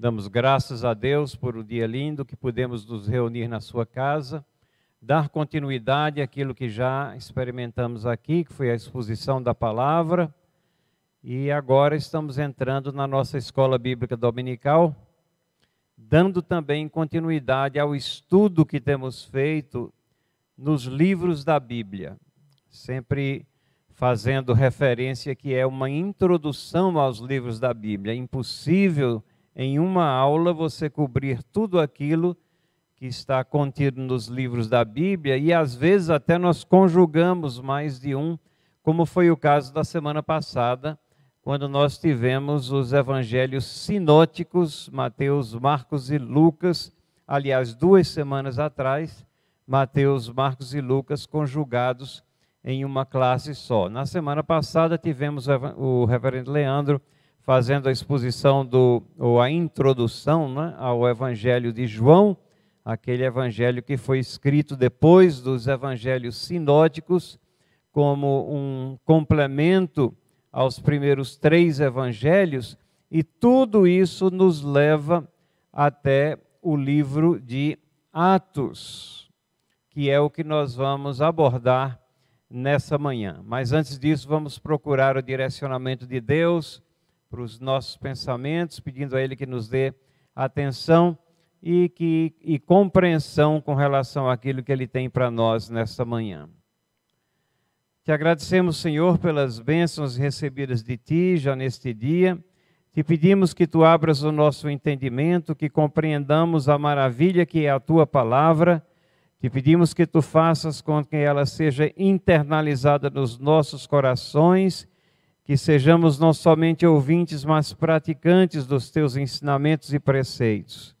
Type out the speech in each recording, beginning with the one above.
Damos graças a Deus por o dia lindo que pudemos nos reunir na sua casa, dar continuidade àquilo que já experimentamos aqui, que foi a exposição da palavra. E agora estamos entrando na nossa escola bíblica dominical, dando também continuidade ao estudo que temos feito nos livros da Bíblia, sempre fazendo referência que é uma introdução aos livros da Bíblia. É impossível em uma aula você cobrir tudo aquilo que está contido nos livros da Bíblia e às vezes até nós conjugamos mais de um, como foi o caso da semana passada, quando nós tivemos os evangelhos sinóticos, Mateus, Marcos e Lucas, aliás, duas semanas atrás, Mateus, Marcos e Lucas conjugados em uma classe só. Na semana passada tivemos o reverendo Leandro fazendo a exposição do ou a introdução, né, ao Evangelho de João, aquele evangelho que foi escrito depois dos evangelhos sinóticos como um complemento aos primeiros três evangelhos, e tudo isso nos leva até o livro de Atos, que é o que nós vamos abordar nessa manhã. Mas antes disso, vamos procurar o direcionamento de Deus para os nossos pensamentos, pedindo a Ele que nos dê atenção e, que, e compreensão com relação àquilo que Ele tem para nós nessa manhã. Te agradecemos, Senhor, pelas bênçãos recebidas de Ti já neste dia. Te pedimos que Tu abras o nosso entendimento, que compreendamos a maravilha que é a Tua palavra te pedimos que tu faças com que ela seja internalizada nos nossos corações, que sejamos não somente ouvintes, mas praticantes dos teus ensinamentos e preceitos.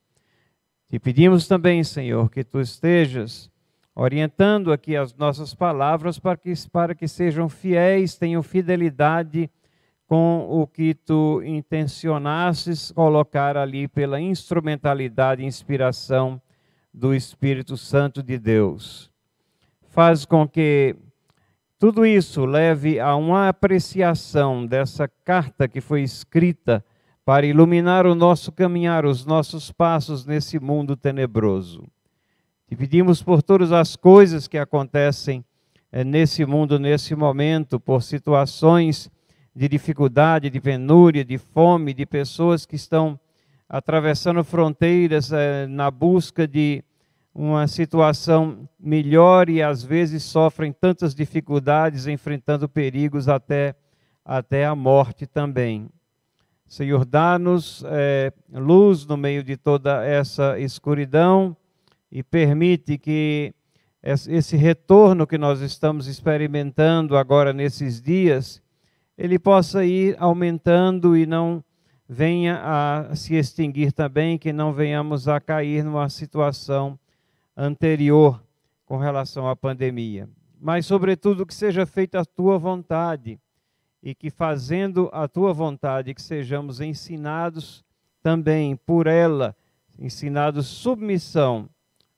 Te pedimos também, Senhor, que tu estejas orientando aqui as nossas palavras para que, para que sejam fiéis, tenham fidelidade com o que tu intencionasses colocar ali pela instrumentalidade e inspiração do Espírito Santo de Deus. Faz com que tudo isso leve a uma apreciação dessa carta que foi escrita para iluminar o nosso caminhar, os nossos passos nesse mundo tenebroso. Te pedimos por todas as coisas que acontecem é, nesse mundo, nesse momento, por situações de dificuldade, de penúria, de fome, de pessoas que estão atravessando fronteiras é, na busca de uma situação melhor e às vezes sofrem tantas dificuldades, enfrentando perigos até, até a morte também. Senhor, dá-nos é, luz no meio de toda essa escuridão e permite que esse retorno que nós estamos experimentando agora nesses dias, ele possa ir aumentando e não venha a se extinguir também, que não venhamos a cair numa situação anterior com relação à pandemia. Mas, sobretudo, que seja feita a tua vontade e que, fazendo a tua vontade, que sejamos ensinados também por ela, ensinados submissão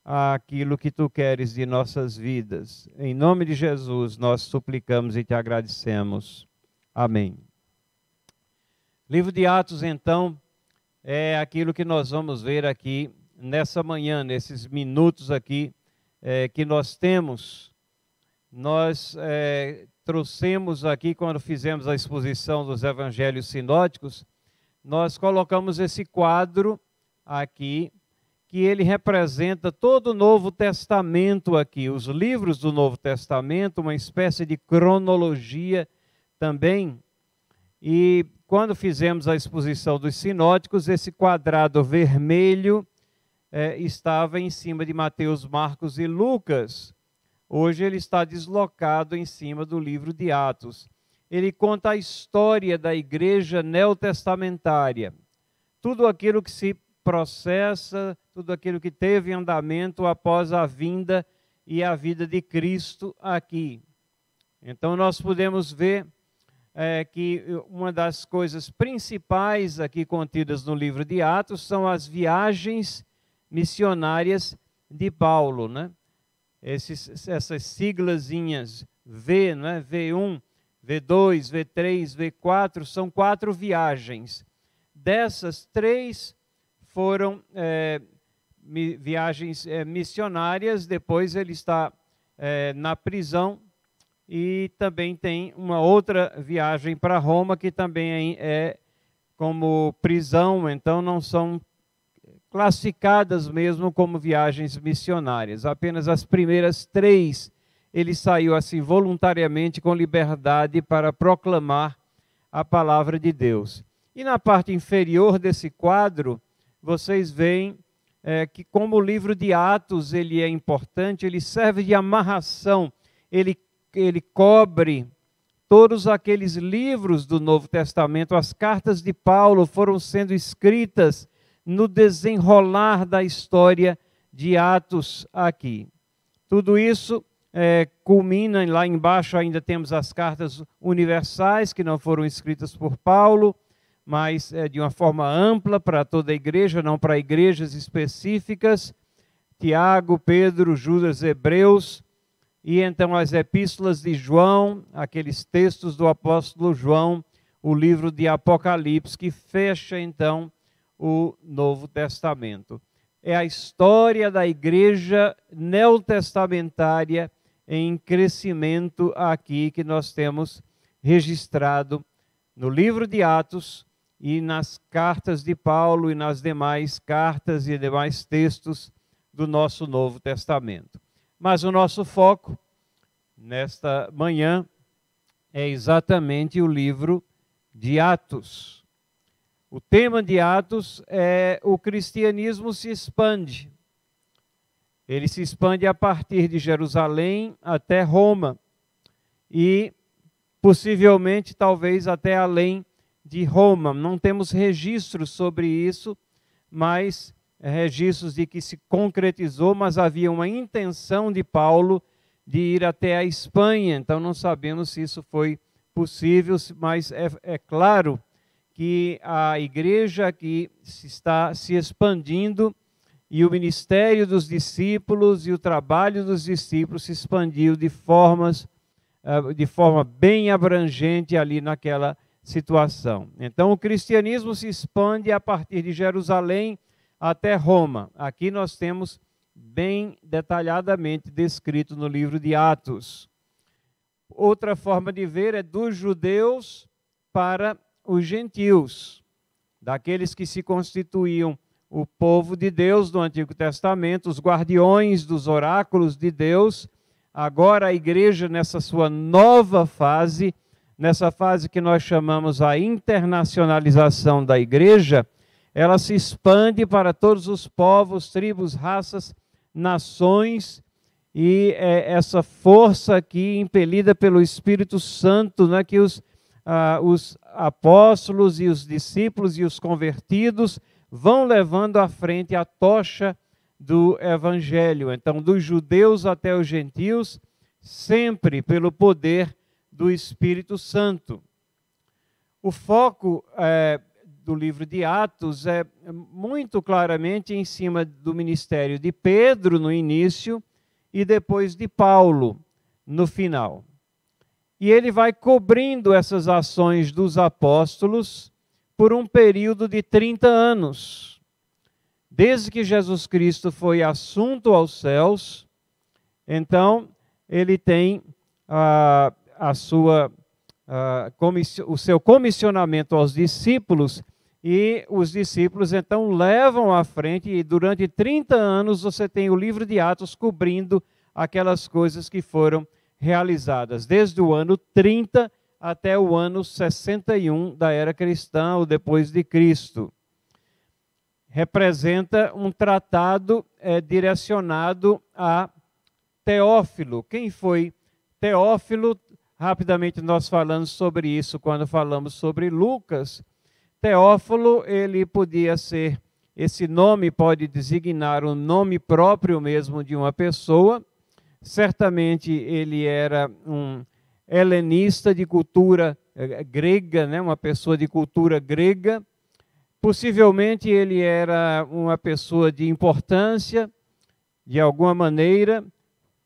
àquilo que tu queres de nossas vidas. Em nome de Jesus, nós suplicamos e te agradecemos. Amém. Livro de Atos, então, é aquilo que nós vamos ver aqui nessa manhã, nesses minutos aqui é, que nós temos. Nós é, trouxemos aqui, quando fizemos a exposição dos evangelhos sinóticos, nós colocamos esse quadro aqui, que ele representa todo o Novo Testamento aqui, os livros do Novo Testamento, uma espécie de cronologia também. E quando fizemos a exposição dos sinóticos, esse quadrado vermelho é, estava em cima de Mateus, Marcos e Lucas. Hoje ele está deslocado em cima do livro de Atos. Ele conta a história da igreja neotestamentária. Tudo aquilo que se processa, tudo aquilo que teve andamento após a vinda e a vida de Cristo aqui. Então nós podemos ver é, que uma das coisas principais aqui contidas no livro de Atos são as viagens missionárias de Paulo, né? Esses, essas siglazinhas V, né? V1, V2, V3, V4 são quatro viagens. Dessas, três foram é, viagens é, missionárias. Depois ele está é, na prisão e também tem uma outra viagem para Roma que também é como prisão, então não são classificadas mesmo como viagens missionárias. Apenas as primeiras três ele saiu assim voluntariamente com liberdade para proclamar a palavra de Deus. E na parte inferior desse quadro, vocês veem é, que como o livro de Atos ele é importante, ele serve de amarração, ele, ele cobre todos aqueles livros do Novo Testamento, as cartas de Paulo foram sendo escritas no desenrolar da história de Atos aqui. Tudo isso é, culmina, lá embaixo ainda temos as cartas universais, que não foram escritas por Paulo, mas é, de uma forma ampla para toda a igreja, não para igrejas específicas. Tiago, Pedro, Judas, Hebreus, e então as epístolas de João, aqueles textos do apóstolo João, o livro de Apocalipse, que fecha então o Novo Testamento. É a história da igreja neotestamentária em crescimento aqui que nós temos registrado no livro de Atos e nas cartas de Paulo e nas demais cartas e demais textos do nosso Novo Testamento. Mas o nosso foco nesta manhã é exatamente o livro de Atos. O tema de Atos é o cristianismo se expande. Ele se expande a partir de Jerusalém até Roma e possivelmente talvez até além de Roma. Não temos registros sobre isso, mas registros de que se concretizou, mas havia uma intenção de Paulo de ir até a Espanha. Então não sabemos se isso foi possível, mas é, é claro que a igreja aqui se está se expandindo e o ministério dos discípulos e o trabalho dos discípulos se expandiu de formas eh, de forma bem abrangente ali naquela situação. Então o cristianismo se expande a partir de Jerusalém até Roma. Aqui nós temos bem detalhadamente descrito no livro de Atos. Outra forma de ver é dos judeus para os gentios, daqueles que se constituíam o povo de Deus no Antigo Testamento, os guardiões dos oráculos de Deus. Agora a igreja, nessa sua nova fase, nessa fase que nós chamamos a internacionalização da igreja, ela se expande para todos os povos, tribos, raças, nações, e é essa força aqui, impelida pelo Espírito Santo, né, que os, ah, os apóstolos e os discípulos e os convertidos vão levando à frente a tocha do Evangelho. Então, dos judeus até os gentios, sempre pelo poder do Espírito Santo. O foco é, do livro de Atos é muito claramente em cima do ministério de Pedro no início e depois de Paulo no final. E ele vai cobrindo essas ações dos apóstolos por um período de 30 anos. Desde que Jesus Cristo foi assunto aos céus, então ele tem a, a sua, a, o seu comissionamento aos discípulos e os discípulos então levam à frente, e durante 30 anos você tem o livro de Atos cobrindo aquelas coisas que foram realizadas, desde o ano 30 até o ano 61 da era cristã, ou depois de Cristo. Representa um tratado é, direcionado a Teófilo. Quem foi Teófilo? Rapidamente nós falamos sobre isso quando falamos sobre Lucas Teófilo, ele podia ser, esse nome pode designar o nome próprio mesmo de uma pessoa. Certamente ele era um helenista de cultura eh, grega, né? uma pessoa de cultura grega. Possivelmente ele era uma pessoa de importância, de alguma maneira,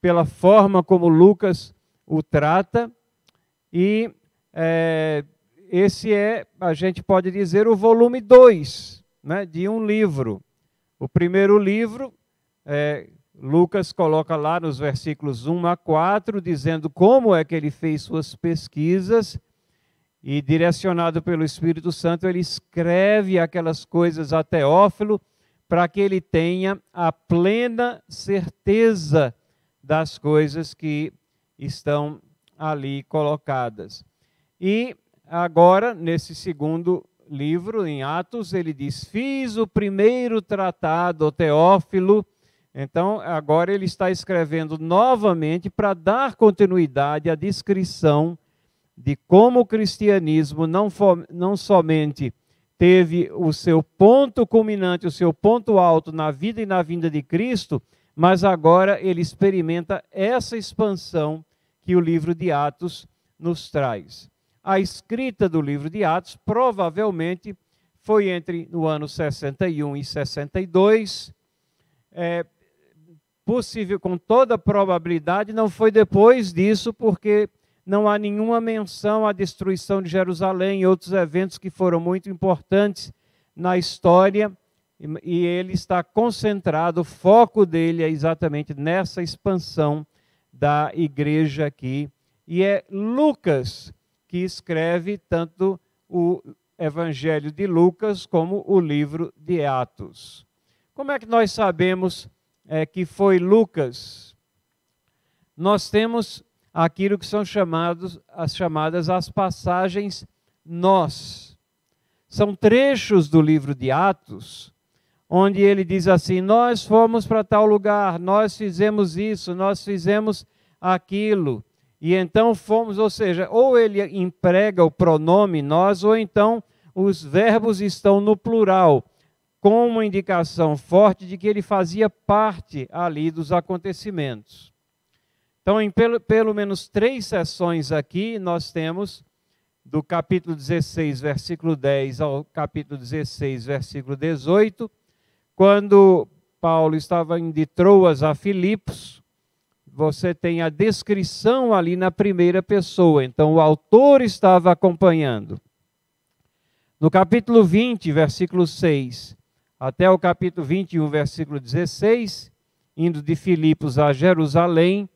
pela forma como Lucas o trata, e é, esse é, a gente pode dizer, o volume 2 né, de um livro. O primeiro livro, é, Lucas coloca lá nos versículos 1 a 4, dizendo como é que ele fez suas pesquisas, e direcionado pelo Espírito Santo, ele escreve aquelas coisas a Teófilo, para que ele tenha a plena certeza das coisas que estão ali colocadas. E agora, nesse segundo livro, em Atos, ele diz: Fiz o primeiro tratado, Teófilo. Então, agora ele está escrevendo novamente para dar continuidade à descrição de como o cristianismo não, não somente teve o seu ponto culminante, o seu ponto alto na vida e na vinda de Cristo, mas agora ele experimenta essa expansão que o livro de Atos nos traz a escrita do livro de Atos provavelmente foi entre no ano 61 e 62. É, possível, com toda probabilidade, não foi depois disso, porque não há nenhuma menção à destruição de Jerusalém e outros eventos que foram muito importantes na história, e ele está concentrado, o foco dele é exatamente nessa expansão da igreja aqui. E é Lucas que escreve tanto o Evangelho de Lucas como o livro de Atos. Como é que nós sabemos é, que foi Lucas? Nós temos aquilo que são chamados, as chamadas as passagens nós. São trechos do livro de Atos, onde ele diz assim: Nós fomos para tal lugar, nós fizemos isso, nós fizemos aquilo. E então fomos, ou seja, ou ele emprega o pronome nós, ou então os verbos estão no plural, com uma indicação forte de que ele fazia parte ali dos acontecimentos. Então, em pelo, pelo menos três sessões aqui, nós temos do capítulo 16, versículo 10 ao capítulo 16, versículo 18, quando Paulo estava indo de Troas a Filipos, você tem a descrição ali na primeira pessoa. Então, o autor estava acompanhando. No capítulo 20, versículo 6, até o capítulo 21, versículo 16, indo de Filipos a Jerusalém,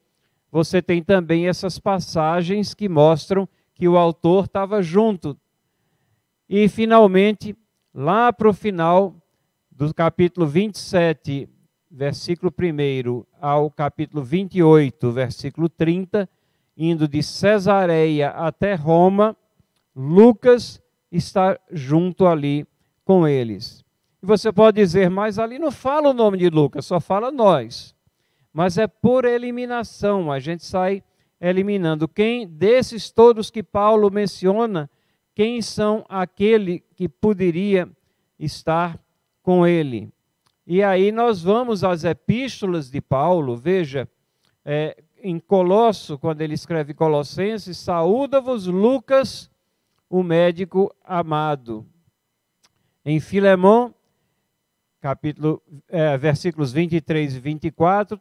você tem também essas passagens que mostram que o autor estava junto. E, finalmente, lá para o final do capítulo 27 versículo 1 ao capítulo 28, versículo 30, indo de Cesareia até Roma, Lucas está junto ali com eles. E você pode dizer, mas ali não fala o nome de Lucas, só fala nós. Mas é por eliminação, a gente sai eliminando. Quem desses todos que Paulo menciona, quem são aquele que poderia estar com ele? E aí nós vamos às epístolas de Paulo, veja, é, em Colosso, quando ele escreve Colossenses, saúda-vos Lucas, o médico amado. Em Filemão, capítulo, é, versículos 23 e 24,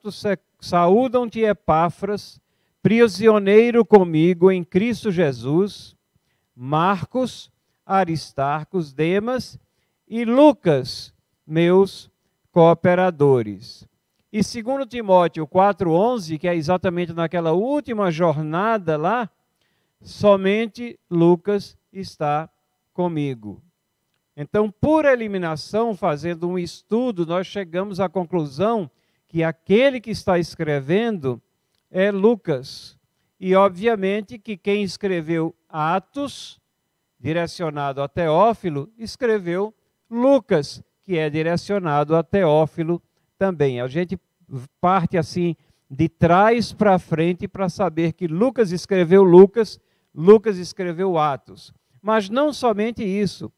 saúdam-te Epáfras, prisioneiro comigo em Cristo Jesus, Marcos, Aristarcos, Demas e Lucas, meus cooperadores. E segundo Timóteo 4:11, que é exatamente naquela última jornada lá, somente Lucas está comigo. Então, por eliminação, fazendo um estudo, nós chegamos à conclusão que aquele que está escrevendo é Lucas. E, obviamente, que quem escreveu Atos, direcionado a Teófilo, escreveu Lucas, que é direcionado a Teófilo também. A gente parte assim de trás para frente para saber que Lucas escreveu Lucas, Lucas escreveu Atos. Mas não somente isso.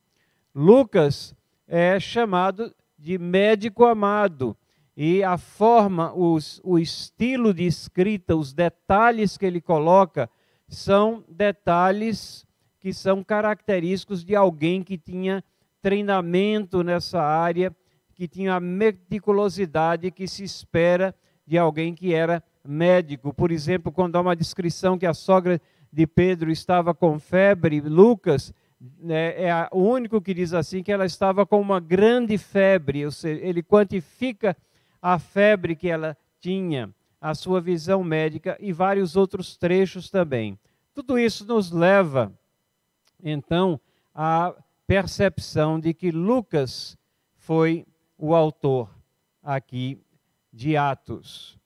Lucas é chamado de médico amado. E a forma, os, o estilo de escrita, os detalhes que ele coloca, são detalhes que são característicos de alguém que tinha treinamento nessa área, que tinha a meticulosidade que se espera de alguém que era médico. Por exemplo, quando há uma descrição que a sogra de Pedro estava com febre, Lucas né, é o único que diz assim que ela estava com uma grande febre. Seja, ele quantifica a febre que ela tinha, a sua visão médica e vários outros trechos também. Tudo isso nos leva, então, à percepção de que Lucas foi o autor aqui de Atos.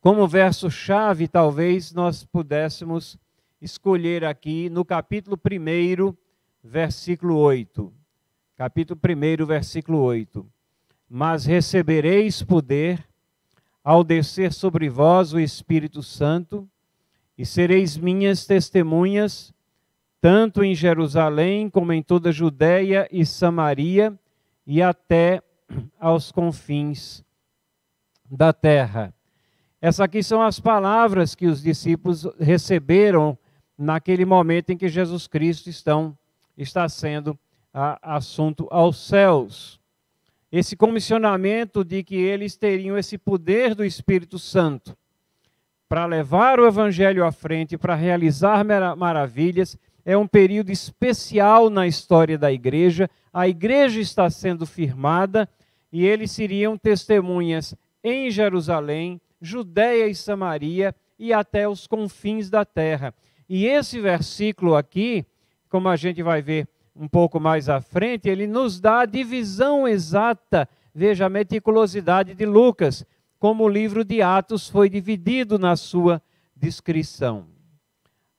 Como verso-chave, talvez nós pudéssemos escolher aqui no capítulo 1, versículo 8. Capítulo 1, versículo 8. Mas recebereis poder ao descer sobre vós o Espírito Santo, e sereis minhas testemunhas, tanto em Jerusalém como em toda a Judéia e Samaria, e até aos confins da terra. Essas aqui são as palavras que os discípulos receberam naquele momento em que Jesus Cristo estão, está sendo a, assunto aos céus. Esse comissionamento de que eles teriam esse poder do Espírito Santo para levar o Evangelho à frente, para realizar maravilhas, é um período especial na história da igreja. A igreja está sendo firmada e eles seriam testemunhas em Jerusalém, Judéia e Samaria e até os confins da terra. E esse versículo aqui, como a gente vai ver um pouco mais à frente, ele nos dá a divisão exata, veja a meticulosidade de Lucas, como o livro de Atos foi dividido na sua descrição.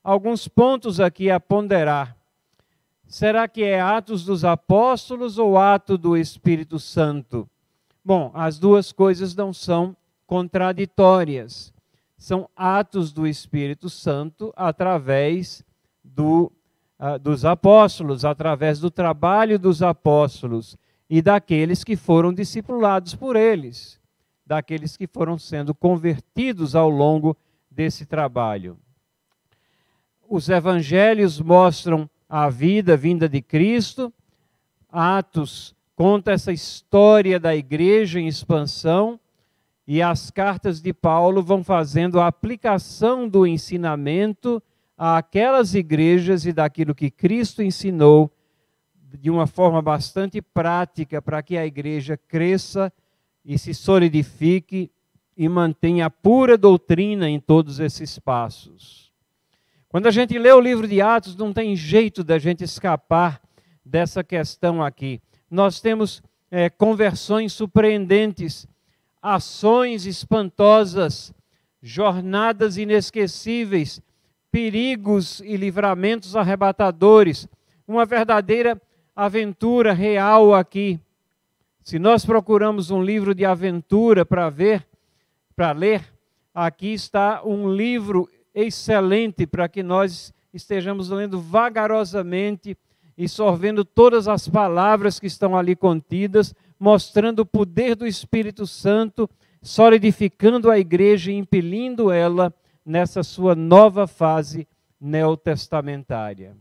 Alguns pontos aqui a ponderar. Será que é Atos dos Apóstolos ou Ato do Espírito Santo? Bom, as duas coisas não são contraditórias. São atos do Espírito Santo através do, uh, dos apóstolos, através do trabalho dos apóstolos e daqueles que foram discipulados por eles, daqueles que foram sendo convertidos ao longo desse trabalho. Os evangelhos mostram a vida vinda de Cristo, Atos conta essa história da igreja em expansão e as cartas de Paulo vão fazendo a aplicação do ensinamento àquelas igrejas e daquilo que Cristo ensinou de uma forma bastante prática para que a igreja cresça e se solidifique e mantenha a pura doutrina em todos esses passos. Quando a gente lê o livro de Atos, não tem jeito da gente escapar dessa questão aqui. Nós temos é, conversões surpreendentes ações espantosas, jornadas inesquecíveis, perigos e livramentos arrebatadores, uma verdadeira aventura real aqui. Se nós procuramos um livro de aventura para ver, para ler, aqui está um livro excelente para que nós estejamos lendo vagarosamente e sorvendo todas as palavras que estão ali contidas, mostrando o poder do Espírito Santo, solidificando a igreja e impelindo ela nessa sua nova fase neotestamentária.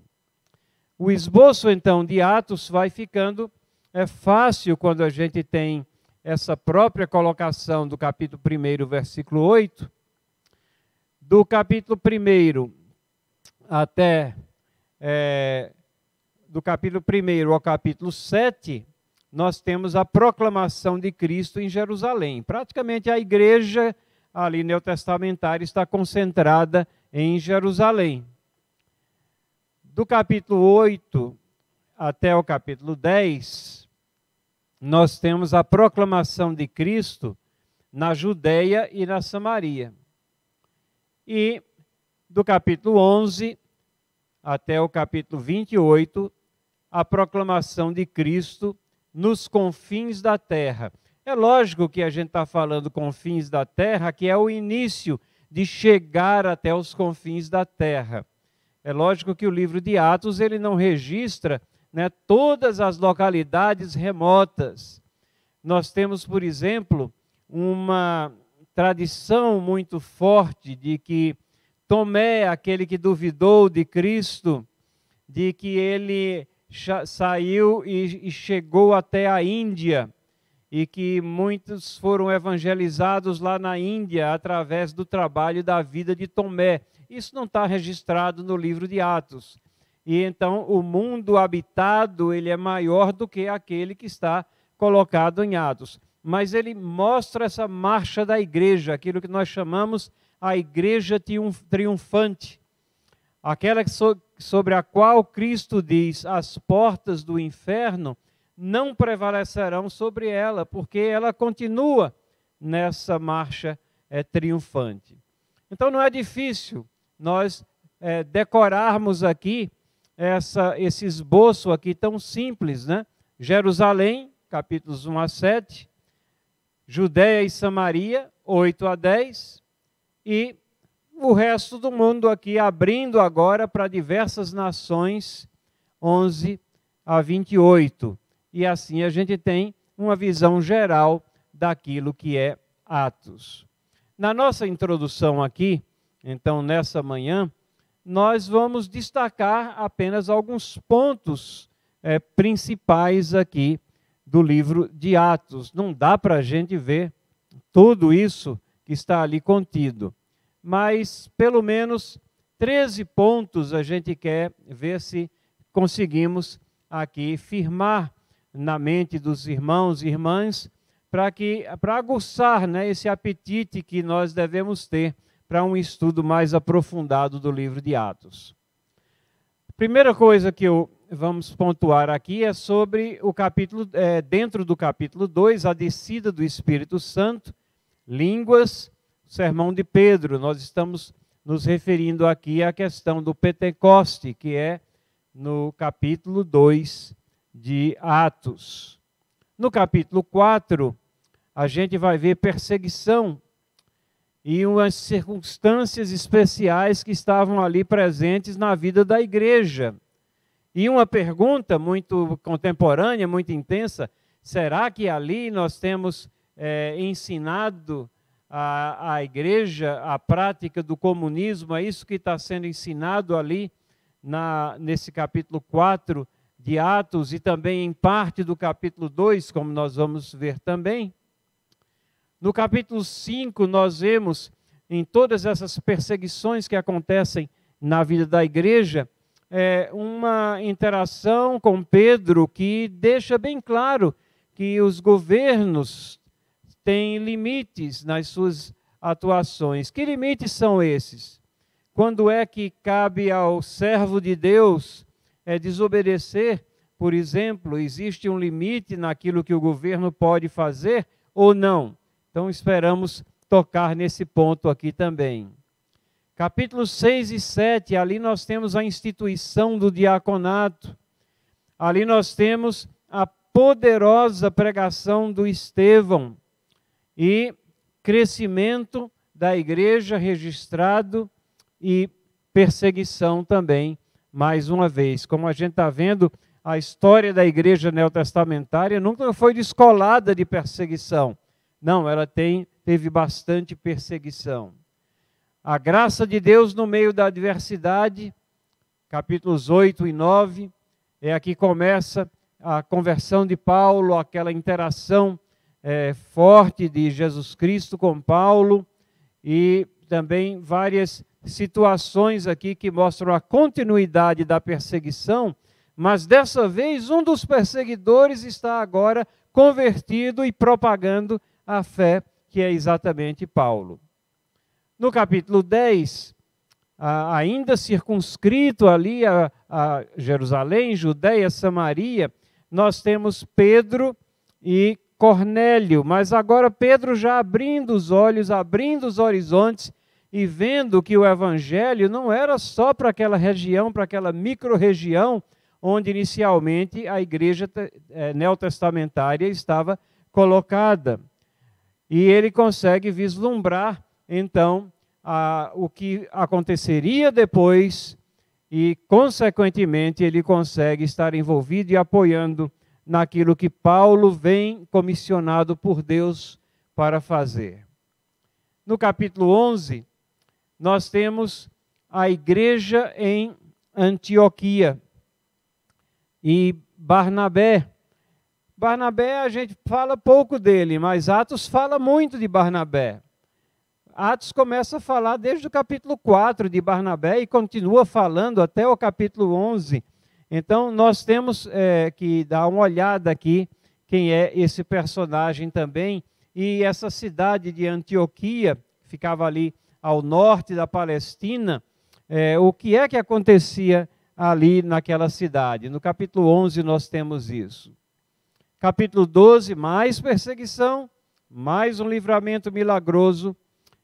O esboço, então, de Atos vai ficando é fácil quando a gente tem essa própria colocação do capítulo 1, versículo 8. Do capítulo 1 até. É, do capítulo 1 ao capítulo 7, nós temos a proclamação de Cristo em Jerusalém. Praticamente a igreja ali neotestamentária está concentrada em Jerusalém. Do capítulo 8 até o capítulo 10, nós temos a proclamação de Cristo na Judéia e na Samaria. E do capítulo 11 até o capítulo 28, a proclamação de Cristo nos confins da terra. É lógico que a gente está falando confins da terra, que é o início de chegar até os confins da terra. É lógico que o livro de Atos ele não registra né, todas as localidades remotas. Nós temos, por exemplo, uma tradição muito forte de que Tomé, aquele que duvidou de Cristo, de que ele saiu e, e chegou até a Índia e que muitos foram evangelizados lá na Índia através do trabalho da vida de Tomé. Isso não está registrado no livro de Atos. e então o mundo habitado ele é maior do que aquele que está colocado em Atos. Mas ele mostra essa marcha da igreja, aquilo que nós chamamos a igreja triunfante, aquela sobre a qual Cristo diz: as portas do inferno não prevalecerão sobre ela, porque ela continua nessa marcha é, triunfante. Então não é difícil nós é, decorarmos aqui essa, esse esboço aqui tão simples, né? Jerusalém, capítulos 1 a 7, Judéia e Samaria, 8 a 10, e o resto do mundo aqui abrindo agora para diversas nações, 11 a 28. E assim a gente tem uma visão geral daquilo que é Atos. Na nossa introdução aqui, então nessa manhã, nós vamos destacar apenas alguns pontos é, principais aqui do livro de Atos. Não dá para a gente ver tudo isso que está ali contido, mas pelo menos 13 pontos a gente quer ver se conseguimos aqui firmar na mente dos irmãos e irmãs para que para aguçar né, esse apetite que nós devemos ter para um estudo mais aprofundado do livro de Atos. Primeira coisa que eu vamos pontuar aqui é sobre o capítulo, é, dentro do capítulo 2, a descida do Espírito Santo, línguas, sermão de Pedro. Nós estamos nos referindo aqui à questão do Pentecoste, que é no capítulo 2 de Atos. No capítulo 4, a gente vai ver perseguição e umas circunstâncias especiais que estavam ali presentes na vida da igreja. E uma pergunta muito contemporânea, muito intensa: será que ali nós temos é, ensinado a, a igreja a prática do comunismo? É isso que está sendo ensinado ali na, nesse capítulo 4 de Atos e também em parte do capítulo 2, como nós vamos ver também? No capítulo 5, nós vemos em todas essas perseguições que acontecem na vida da igreja, é, uma interação com Pedro que deixa bem claro que os governos têm limites nas suas atuações. Que limites são esses? Quando é que cabe ao servo de Deus é, desobedecer? Por exemplo, existe um limite naquilo que o governo pode fazer ou não? Então esperamos tocar nesse ponto aqui também. Capítulos 6 e 7, ali nós temos a instituição do diaconato. Ali nós temos a poderosa pregação do Estevão e crescimento da igreja registrado e perseguição também, mais uma vez. Como a gente está vendo, a história da igreja neotestamentária nunca foi descolada de perseguição. Não, ela tem, teve bastante perseguição. A graça de Deus no meio da adversidade, capítulos 8 e 9, é aqui começa a conversão de Paulo, aquela interação é, forte de Jesus Cristo com Paulo, e também várias situações aqui que mostram a continuidade da perseguição, mas dessa vez um dos perseguidores está agora convertido e propagando a fé, que é exatamente Paulo. No capítulo 10, ainda circunscrito ali a, Jerusalém, Judéia, Samaria, nós temos Pedro e Cornélio, mas agora Pedro já abrindo os olhos, abrindo os horizontes e vendo que o evangelho não era só para aquela região, para aquela micro-região onde inicialmente a igreja eh, neotestamentária estava colocada. E ele consegue vislumbrar, então, a, o que aconteceria depois, e, consequentemente, ele consegue estar envolvido e apoiando naquilo que Paulo vem comissionado por Deus para fazer. No capítulo 11, nós temos a igreja em Antioquia e Barnabé Barnabé, a gente fala pouco dele, mas Atos fala muito de Barnabé. Atos começa a falar desde o capítulo 4 de Barnabé e continua falando até o capítulo 11. Então, nós temos é, que dar uma olhada aqui quem é esse personagem também. E essa cidade de Antioquia, ficava ali ao norte da Palestina, é, o que é que acontecia ali naquela cidade? No capítulo 11 nós temos isso. Capítulo 12, mais perseguição, mais um livramento milagroso.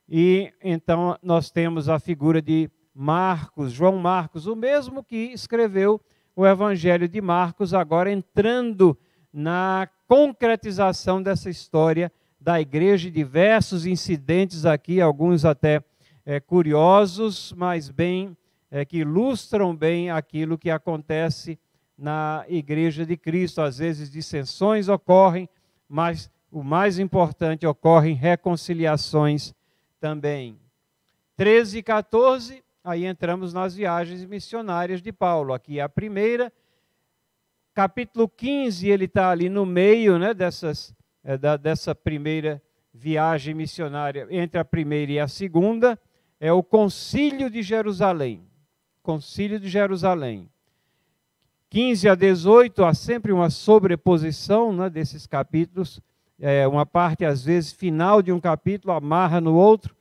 E então nós temos a figura de Marcos, João Marcos, o mesmo que escreveu o Evangelho de Marcos, agora entrando na concretização dessa história da igreja, diversos incidentes aqui, alguns até é, curiosos, mas bem é, que ilustram bem aquilo que acontece na igreja de Cristo. Às vezes dissensões ocorrem, mas o mais importante ocorrem reconciliações também. 13 e 14, aí entramos nas viagens missionárias de Paulo. Aqui é a primeira, capítulo 15, ele está ali no meio né, dessas, é, da, dessa primeira viagem missionária, entre a primeira e a segunda, é o Concílio de Jerusalém. Concílio de Jerusalém. 15 a 18, há sempre uma sobreposição né, desses capítulos, é, uma parte, às vezes, final de um capítulo amarra no outro.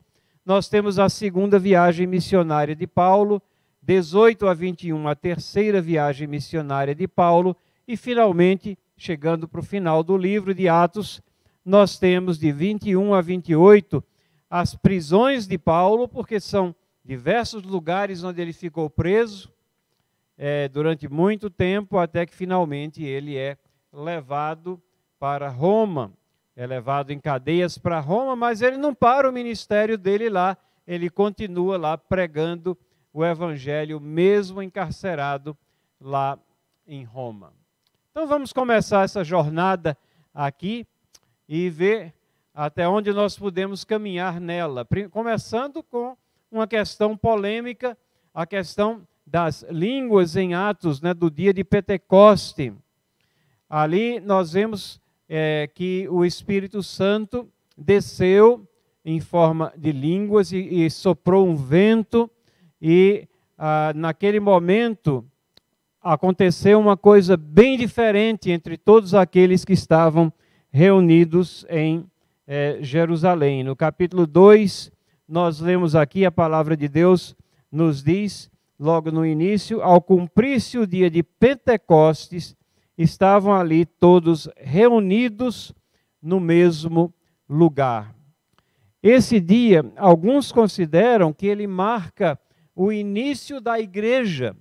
Nós temos a segunda viagem missionária de Paulo, 18 a 21, a terceira viagem missionária de Paulo, e finalmente, chegando para o final do livro de Atos, nós temos de 21 a 28 as prisões de Paulo, porque são diversos lugares onde ele ficou preso é, durante muito tempo, até que finalmente ele é levado para Roma. É levado em cadeias para Roma, mas ele não para o ministério dele lá, ele continua lá pregando o evangelho, mesmo encarcerado lá em Roma. Então vamos começar essa jornada aqui e ver até onde nós podemos caminhar nela. Começando com uma questão polêmica, a questão das línguas em Atos, né, do dia de Pentecoste. Ali nós vemos é, que o Espírito Santo desceu em forma de línguas e, e soprou um vento e ah, naquele momento aconteceu uma coisa bem diferente entre todos aqueles que estavam reunidos em eh, Jerusalém. No capítulo 2, nós lemos aqui a palavra de Deus nos diz, logo no início, ao cumprir-se o dia de Pentecostes, estavam ali todos reunidos no mesmo lugar. Esse dia, alguns consideram que ele marca o início da igreja.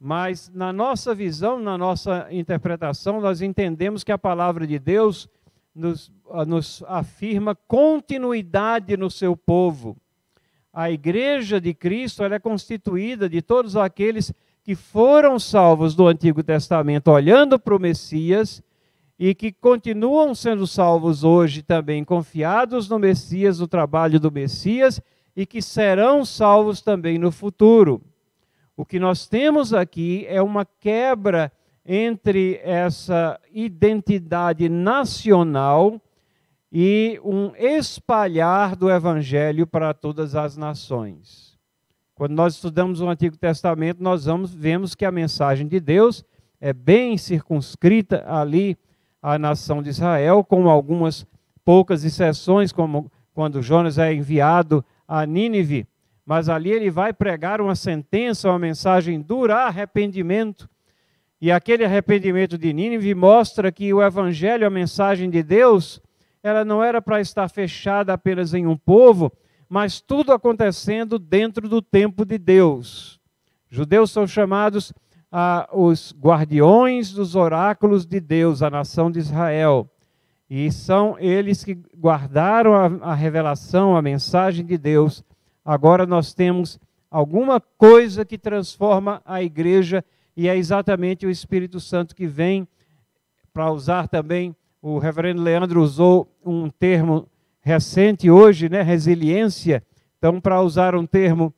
Mas na nossa visão, na nossa interpretação, nós entendemos que a palavra de Deus nos, ah, nos afirma continuidade no seu povo. A igreja de Cristo é constituída de todos aqueles que foram salvos do Antigo Testamento, olhando para o Messias, e que continuam sendo salvos hoje também, confiados no Messias, no trabalho do Messias, e que serão salvos também no futuro. O que nós temos aqui é uma quebra entre essa identidade nacional e um espalhar do evangelho para todas as nações. Quando nós estudamos o Antigo Testamento, nós vamos, vemos que a mensagem de Deus é bem circunscrita ali à nação de Israel, com algumas poucas exceções, como quando Jonas é enviado a Nínive, mas ali ele vai pregar uma sentença, uma mensagem dura, arrependimento. E aquele arrependimento de Nínive mostra que o evangelho, a mensagem de Deus, ela não era para estar fechada apenas em um povo, mas tudo acontecendo dentro do tempo de Deus. Judeus são chamados ah, os guardiões dos oráculos de Deus, a nação de Israel. E são eles que guardaram a, a revelação, a mensagem de Deus. Agora nós temos alguma coisa que transforma a igreja e é exatamente o Espírito Santo que vem para usar também. O reverendo Leandro usou um termo recente hoje, né, resiliência. Então, para usar um termo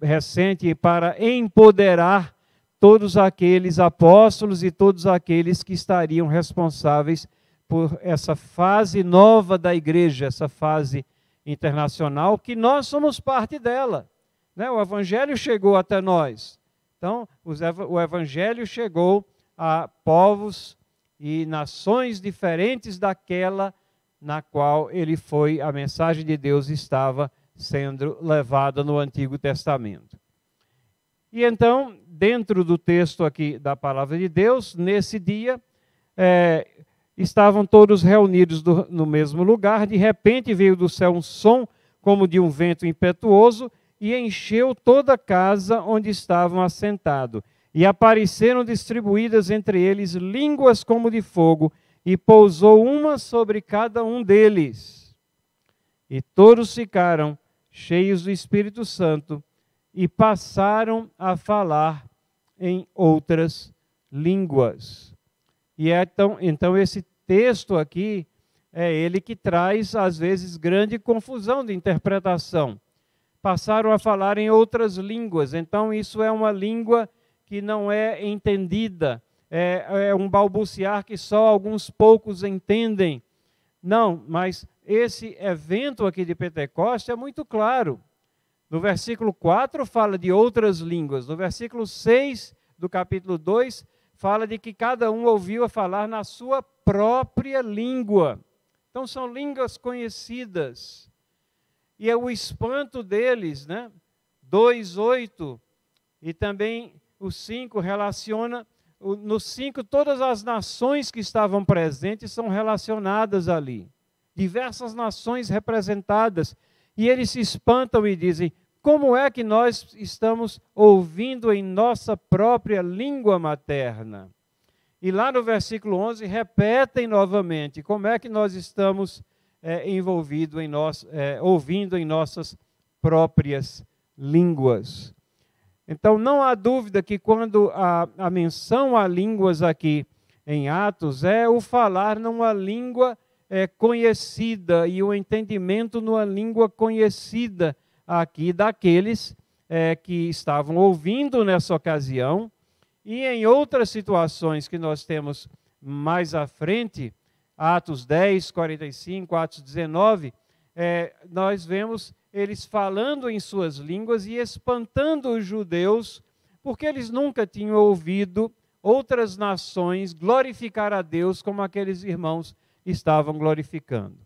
recente para empoderar todos aqueles apóstolos e todos aqueles que estariam responsáveis por essa fase nova da igreja, essa fase internacional, que nós somos parte dela. Né? O Evangelho chegou até nós. Então, o Evangelho chegou a povos e nações diferentes daquela na qual ele foi, a mensagem de Deus estava sendo levada no Antigo Testamento. E então, dentro do texto aqui da palavra de Deus, nesse dia, é, estavam todos reunidos do, no mesmo lugar. De repente veio do céu um som como de um vento impetuoso e encheu toda a casa onde estavam assentados. E apareceram distribuídas entre eles línguas como de fogo, e pousou uma sobre cada um deles. E todos ficaram cheios do Espírito Santo e passaram a falar em outras línguas. E é então, então esse texto aqui é ele que traz, às vezes, grande confusão de interpretação passaram a falar em outras línguas. Então, isso é uma língua que não é entendida, é, é um balbuciar que só alguns poucos entendem. Não, mas esse evento aqui de Pentecostes é muito claro. No versículo 4 fala de outras línguas. No versículo 6 do capítulo 2 fala de que cada um ouviu a falar na sua própria língua. Então são línguas conhecidas e é o espanto deles, né? 2:8 e também o 5 relaciona no 5 todas as nações que estavam presentes são relacionadas ali. Diversas nações representadas e eles se espantam e dizem: "Como é que nós estamos ouvindo em nossa própria língua materna?" E lá no versículo 11 repetem novamente: "Como é que nós estamos é, envolvido em nós, é, ouvindo em nossas próprias línguas. Então, não há dúvida que quando a, a menção a línguas aqui em Atos é o falar numa língua é, conhecida e o entendimento numa língua conhecida aqui daqueles é, que estavam ouvindo nessa ocasião. E em outras situações que nós temos mais à frente, Atos 10, 45, Atos 19, é, nós vemos eles falando em suas línguas e espantando os judeus, porque eles nunca tinham ouvido outras nações glorificar a Deus como aqueles irmãos estavam glorificando.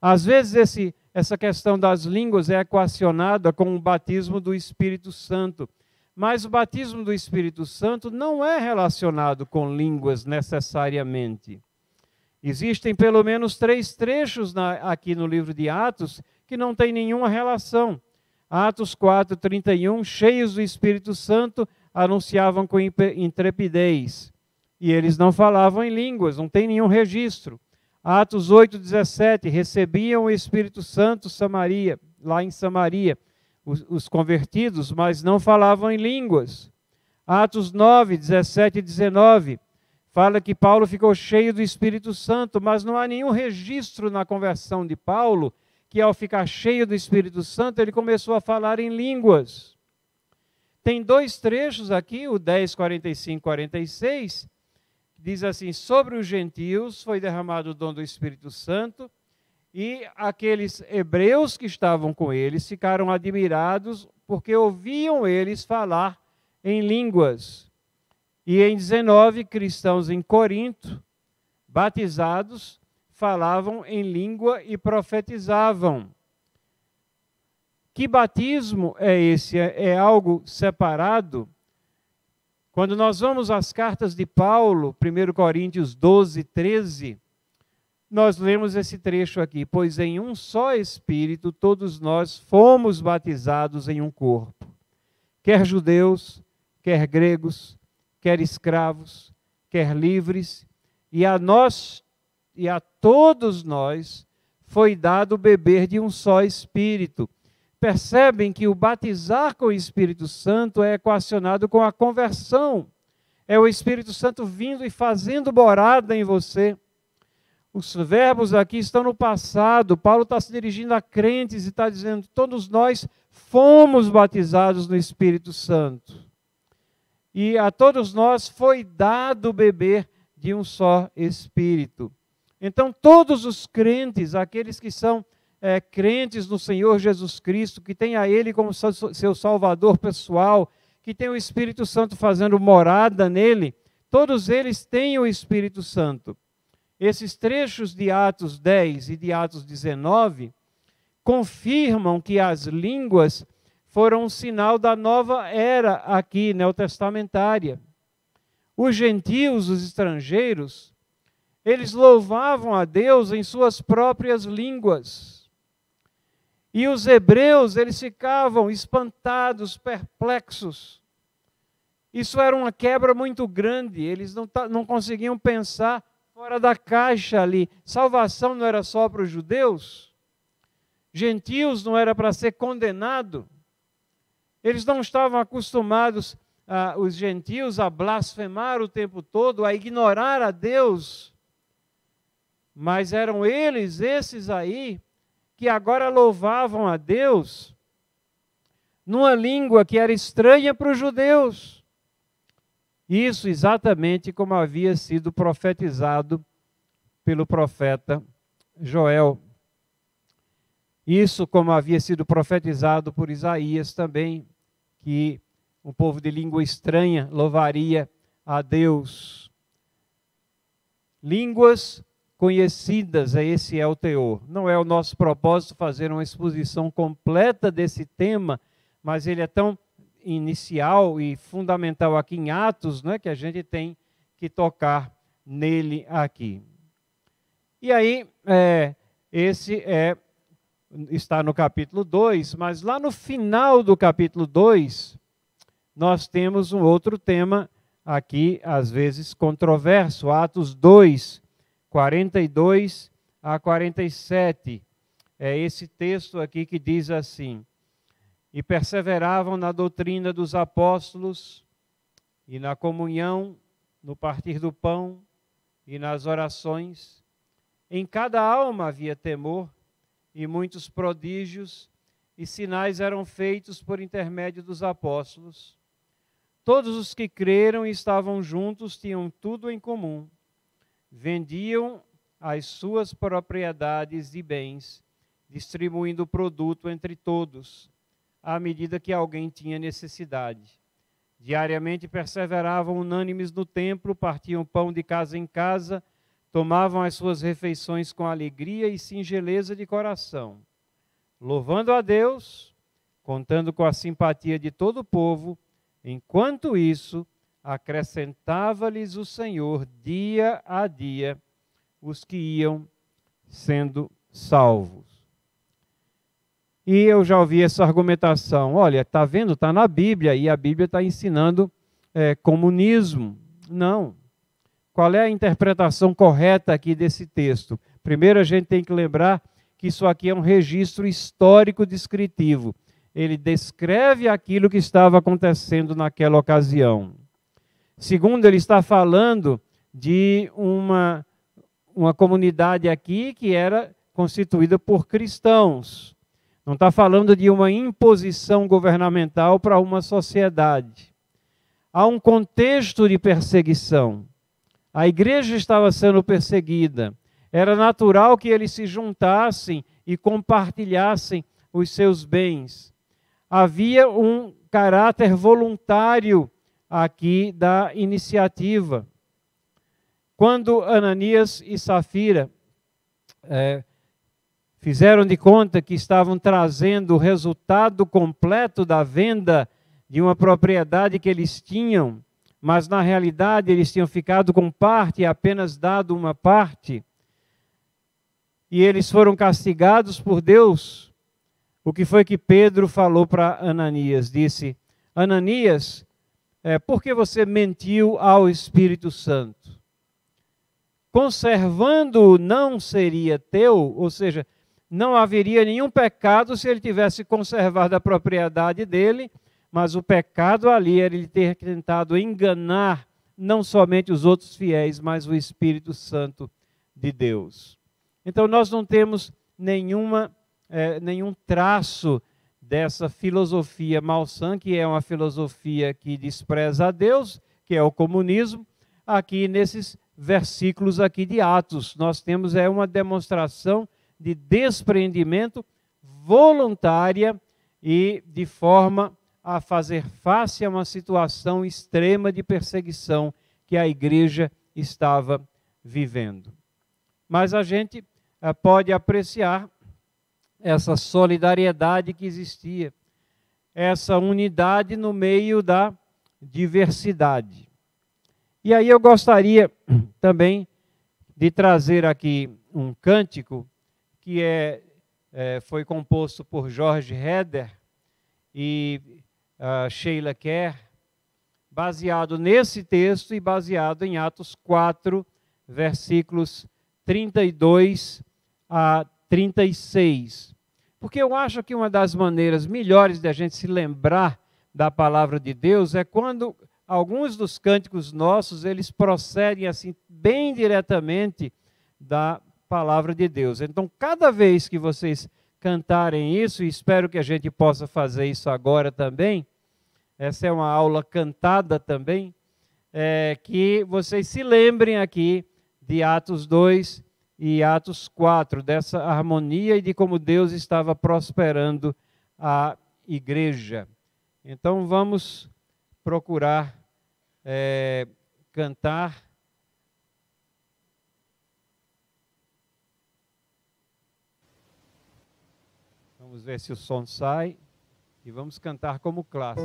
Às vezes esse, essa questão das línguas é equacionada com o batismo do Espírito Santo, mas o batismo do Espírito Santo não é relacionado com línguas necessariamente. Existem pelo menos três trechos na, aqui no livro de Atos que não tem nenhuma relação. Atos 4, 31, cheios do Espírito Santo, anunciavam com intrepidez. E eles não falavam em línguas, não tem nenhum registro. Atos 8, 17, recebiam o Espírito Santo Samaria, lá em Samaria, os, os convertidos, mas não falavam em línguas. Atos 9, 17 e 19, fala que Paulo ficou cheio do Espírito Santo, mas não há nenhum registro na conversão de Paulo que ao ficar cheio do Espírito Santo ele começou a falar em línguas. Tem dois trechos aqui, o 10, 45, 46, diz assim: Sobre os gentios foi derramado o dom do Espírito Santo, e aqueles hebreus que estavam com eles ficaram admirados porque ouviam eles falar em línguas. E em 19, cristãos em Corinto, batizados, falavam em língua e profetizavam. Que batismo é esse? É, é algo separado? Quando nós vamos às cartas de Paulo, 1 Coríntios 12, 13, nós lemos esse trecho aqui: Pois em um só Espírito todos nós fomos batizados em um corpo, quer judeus, quer gregos, quer escravos, quer livres, e a nós e a todos nós foi dado beber de um só Espírito. Percebem que o batizar com o Espírito Santo é equacionado com a conversão. É o Espírito Santo vindo e fazendo morada em você. Os verbos aqui estão no passado. Paulo está se dirigindo a crentes e está dizendo: todos nós fomos batizados no Espírito Santo e a todos nós foi dado beber de um só Espírito. Então, todos os crentes, aqueles que são é, crentes no Senhor Jesus Cristo, que tem a Ele como seu Salvador pessoal, que tem o Espírito Santo fazendo morada nele, todos eles têm o Espírito Santo. Esses trechos de Atos 10 e de Atos 19 confirmam que as línguas foram um sinal da nova era aqui neotestamentária. Os gentios, os estrangeiros, eles louvavam a Deus em suas próprias línguas. E os hebreus, eles ficavam espantados, perplexos. Isso era uma quebra muito grande, eles não, não conseguiam pensar fora da caixa ali. Salvação não era só para os judeus? Gentios não era para ser condenado? Eles não estavam acostumados, ah, os gentios, a blasfemar o tempo todo, a ignorar a Deus. Mas eram eles, esses aí, que agora louvavam a Deus numa língua que era estranha para os judeus. Isso exatamente como havia sido profetizado pelo profeta Joel. Isso como havia sido profetizado por Isaías também, que um povo de língua estranha louvaria a Deus. Línguas conhecidas, esse é o teor. Não é o nosso propósito fazer uma exposição completa desse tema, mas ele é tão inicial e fundamental aqui em Atos, né, que a gente tem que tocar nele aqui. E aí, é, esse é está no capítulo 2, mas lá no final do capítulo 2, nós temos um outro tema aqui, às vezes controverso, Atos 2, 42 a 47. É esse texto aqui que diz assim: e perseveravam na doutrina dos apóstolos e na comunhão, no partir do pão e nas orações. Em cada alma havia temor, e muitos prodígios e sinais eram feitos por intermédio dos apóstolos. Todos os que creram e estavam juntos tinham tudo em comum. Vendiam as suas propriedades e bens, distribuindo o produto entre todos à medida que alguém tinha necessidade. Diariamente perseveravam unânimes no templo, partiam pão de casa em casa, tomavam as suas refeições com alegria e singeleza de coração, louvando a Deus, contando com a simpatia de todo o povo. Enquanto isso, acrescentava-lhes o Senhor dia a dia os que iam sendo salvos. E eu já ouvi essa argumentação. Olha, está vendo? Está na Bíblia e a Bíblia está ensinando é, comunismo. Não. Qual é a interpretação correta aqui desse texto? Primeiro, a gente tem que lembrar que isso aqui é um registro histórico descritivo. Ele descreve aquilo que estava acontecendo naquela ocasião. Segundo, ele está falando de uma, uma comunidade aqui que era constituída por cristãos. Não está falando de uma imposição governamental para uma sociedade. Há um contexto de perseguição. A igreja estava sendo perseguida. Era natural que eles se juntassem e compartilhassem os seus bens. Havia um caráter voluntário aqui da iniciativa. Quando Ananias e Safira é, fizeram de conta que estavam trazendo o resultado completo da venda de uma propriedade que eles tinham, mas na realidade eles tinham ficado com parte e apenas dado uma parte. E eles foram castigados por Deus. O que foi que Pedro falou para Ananias? Disse: Ananias, é, por que você mentiu ao Espírito Santo? Conservando não seria teu, ou seja, não haveria nenhum pecado se ele tivesse conservado a propriedade dele, mas o pecado ali era ele ter tentado enganar não somente os outros fiéis, mas o Espírito Santo de Deus. Então nós não temos nenhuma, é, nenhum traço dessa filosofia malsã, que é uma filosofia que despreza a Deus, que é o comunismo, aqui nesses versículos aqui de Atos. Nós temos é uma demonstração de despreendimento voluntária e de forma a fazer face a uma situação extrema de perseguição que a igreja estava vivendo. Mas a gente eh, pode apreciar essa solidariedade que existia, essa unidade no meio da diversidade. E aí eu gostaria também de trazer aqui um cântico que é, é foi composto por Jorge Heder e uh, Sheila Kerr, baseado nesse texto e baseado em Atos 4, versículos 32 a 36. Porque eu acho que uma das maneiras melhores de a gente se lembrar da palavra de Deus é quando alguns dos cânticos nossos, eles procedem assim bem diretamente da palavra de Deus. Então, cada vez que vocês cantarem isso, e espero que a gente possa fazer isso agora também, essa é uma aula cantada também, é, que vocês se lembrem aqui de Atos 2 e Atos 4, dessa harmonia e de como Deus estava prosperando a igreja. Então vamos procurar é, cantar. Vamos ver se o som sai e vamos cantar como classe.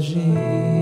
Que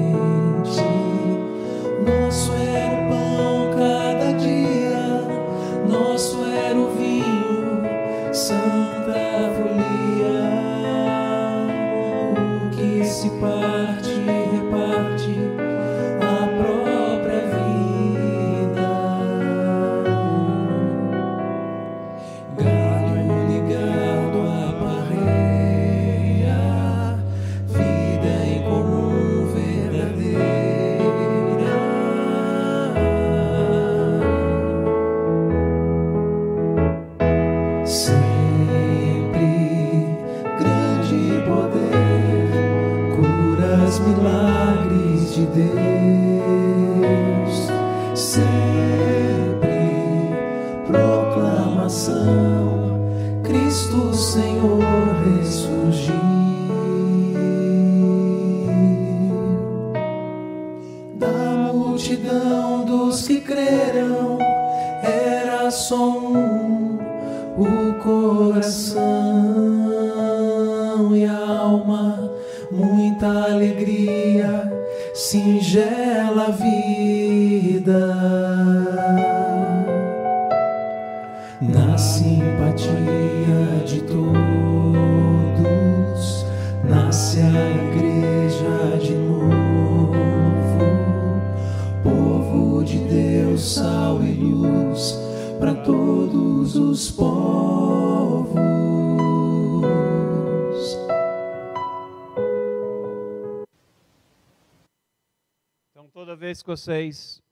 vocês,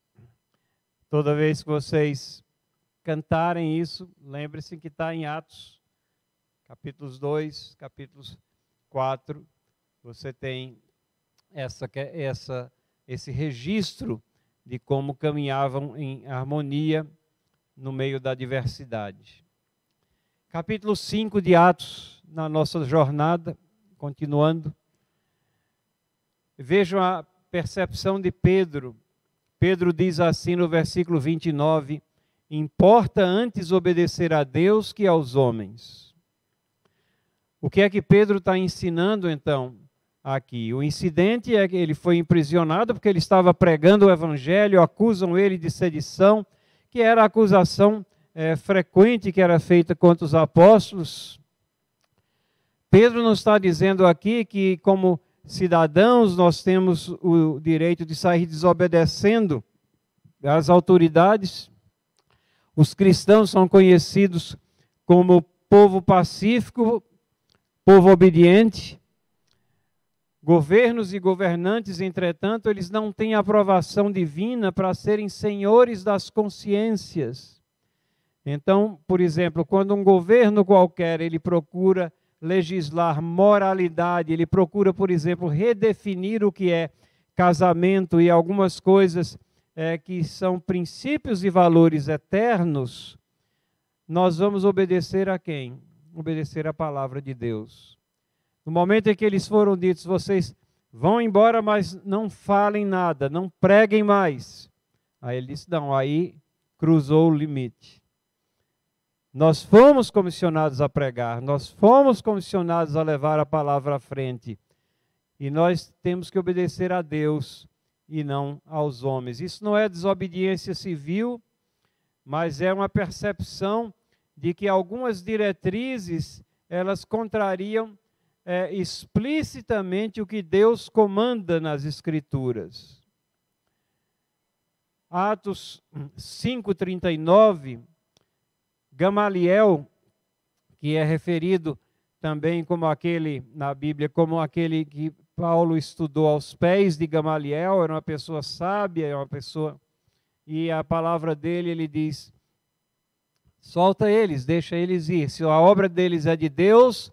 toda vez que vocês cantarem isso, lembre-se que está em Atos, capítulos 2, capítulos 4, você tem essa, essa, esse registro de como caminhavam em harmonia no meio da diversidade. Capítulo 5 de Atos, na nossa jornada, continuando. Vejam a percepção de Pedro Pedro diz assim no versículo 29: Importa antes obedecer a Deus que aos homens. O que é que Pedro está ensinando então aqui? O incidente é que ele foi imprisionado porque ele estava pregando o evangelho, acusam ele de sedição, que era a acusação é, frequente que era feita contra os apóstolos. Pedro não está dizendo aqui que, como cidadãos, nós temos o direito de sair desobedecendo às autoridades. Os cristãos são conhecidos como povo pacífico, povo obediente. Governos e governantes, entretanto, eles não têm aprovação divina para serem senhores das consciências. Então, por exemplo, quando um governo qualquer ele procura legislar moralidade, ele procura, por exemplo, redefinir o que é casamento e algumas coisas é, que são princípios e valores eternos, nós vamos obedecer a quem? Obedecer a palavra de Deus. No momento em que eles foram ditos, vocês vão embora, mas não falem nada, não preguem mais. Aí ele disse: não, aí cruzou o limite. Nós fomos comissionados a pregar, nós fomos comissionados a levar a palavra à frente. E nós temos que obedecer a Deus e não aos homens. Isso não é desobediência civil, mas é uma percepção de que algumas diretrizes elas contrariam é, explicitamente o que Deus comanda nas Escrituras. Atos 5,39, Gamaliel, que é referido também como aquele, na Bíblia, como aquele que Paulo estudou aos pés de Gamaliel, era uma pessoa sábia, era uma pessoa. E a palavra dele, ele diz: solta eles, deixa eles ir. Se a obra deles é de Deus,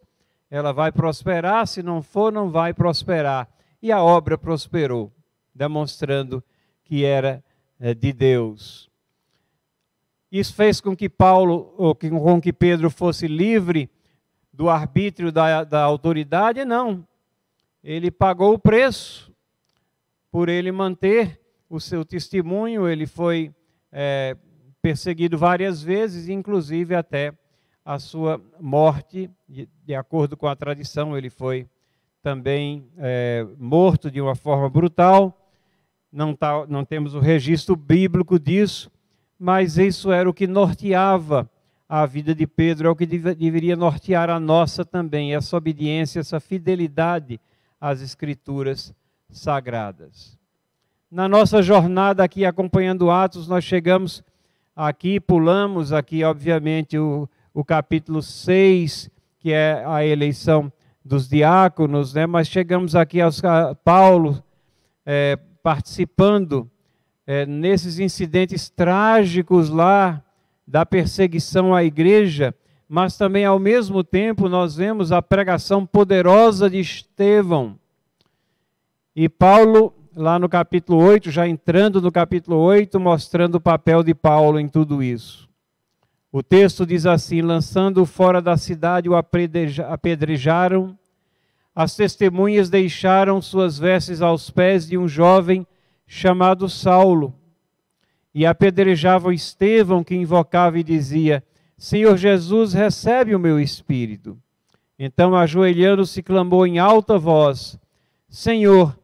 ela vai prosperar, se não for, não vai prosperar. E a obra prosperou, demonstrando que era é, de Deus. Isso fez com que Paulo, ou com que Pedro fosse livre do arbítrio da, da autoridade? Não. Ele pagou o preço por ele manter o seu testemunho, ele foi é, perseguido várias vezes, inclusive até a sua morte, de, acordo com a tradição, ele foi também é, morto de uma forma brutal. Não, tá, não temos o registro bíblico disso, mas isso era o que norteava a vida de Pedro, é o que deveria nortear a nossa também, essa obediência, essa fidelidade às Escrituras sagradas. Na nossa jornada aqui acompanhando Atos, nós chegamos aqui, pulamos aqui, obviamente, o, o capítulo 6, que é a eleição dos diáconos, né? mas chegamos aqui aos Paulo é, participando é, nesses incidentes trágicos lá da perseguição à igreja, mas também ao mesmo tempo nós vemos a pregação poderosa de Estevão. E Paulo, lá no capítulo 8, já entrando no capítulo 8, mostrando o papel de Paulo em tudo isso. O texto diz assim: lançando fora da cidade, o apedrejaram. As testemunhas deixaram suas vestes aos pés de um jovem chamado Saulo. E apedrejavam Estevão, que invocava e dizia: Senhor Jesus, recebe o meu espírito. Então, ajoelhando-se, clamou em alta voz: Senhor,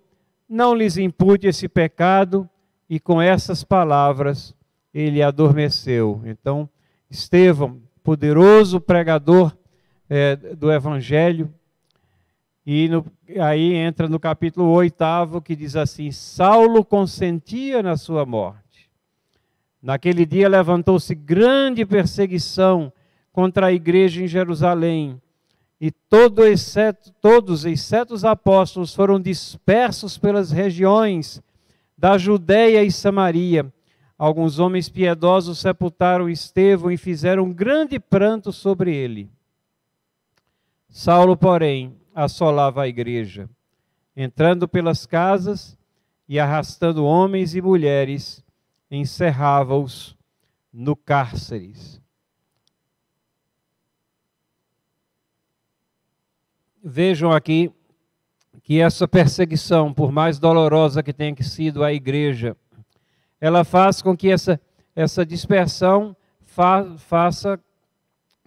não lhes impute esse pecado. E com essas palavras ele adormeceu. Então, Estevão, poderoso pregador é, do Evangelho. E no, aí entra no capítulo 8 que diz assim: Saulo consentia na sua morte. Naquele dia levantou-se grande perseguição contra a igreja em Jerusalém, e todo exceto, todos, exceto os apóstolos, foram dispersos pelas regiões da Judéia e Samaria Alguns homens piedosos sepultaram Estevão e fizeram um grande pranto sobre ele. Saulo, porém, assolava a igreja, entrando pelas casas e arrastando homens e mulheres, encerrava-os no cárceres. Vejam aqui que essa perseguição, por mais dolorosa que tenha sido a igreja, ela faz com que essa, essa dispersão fa, faça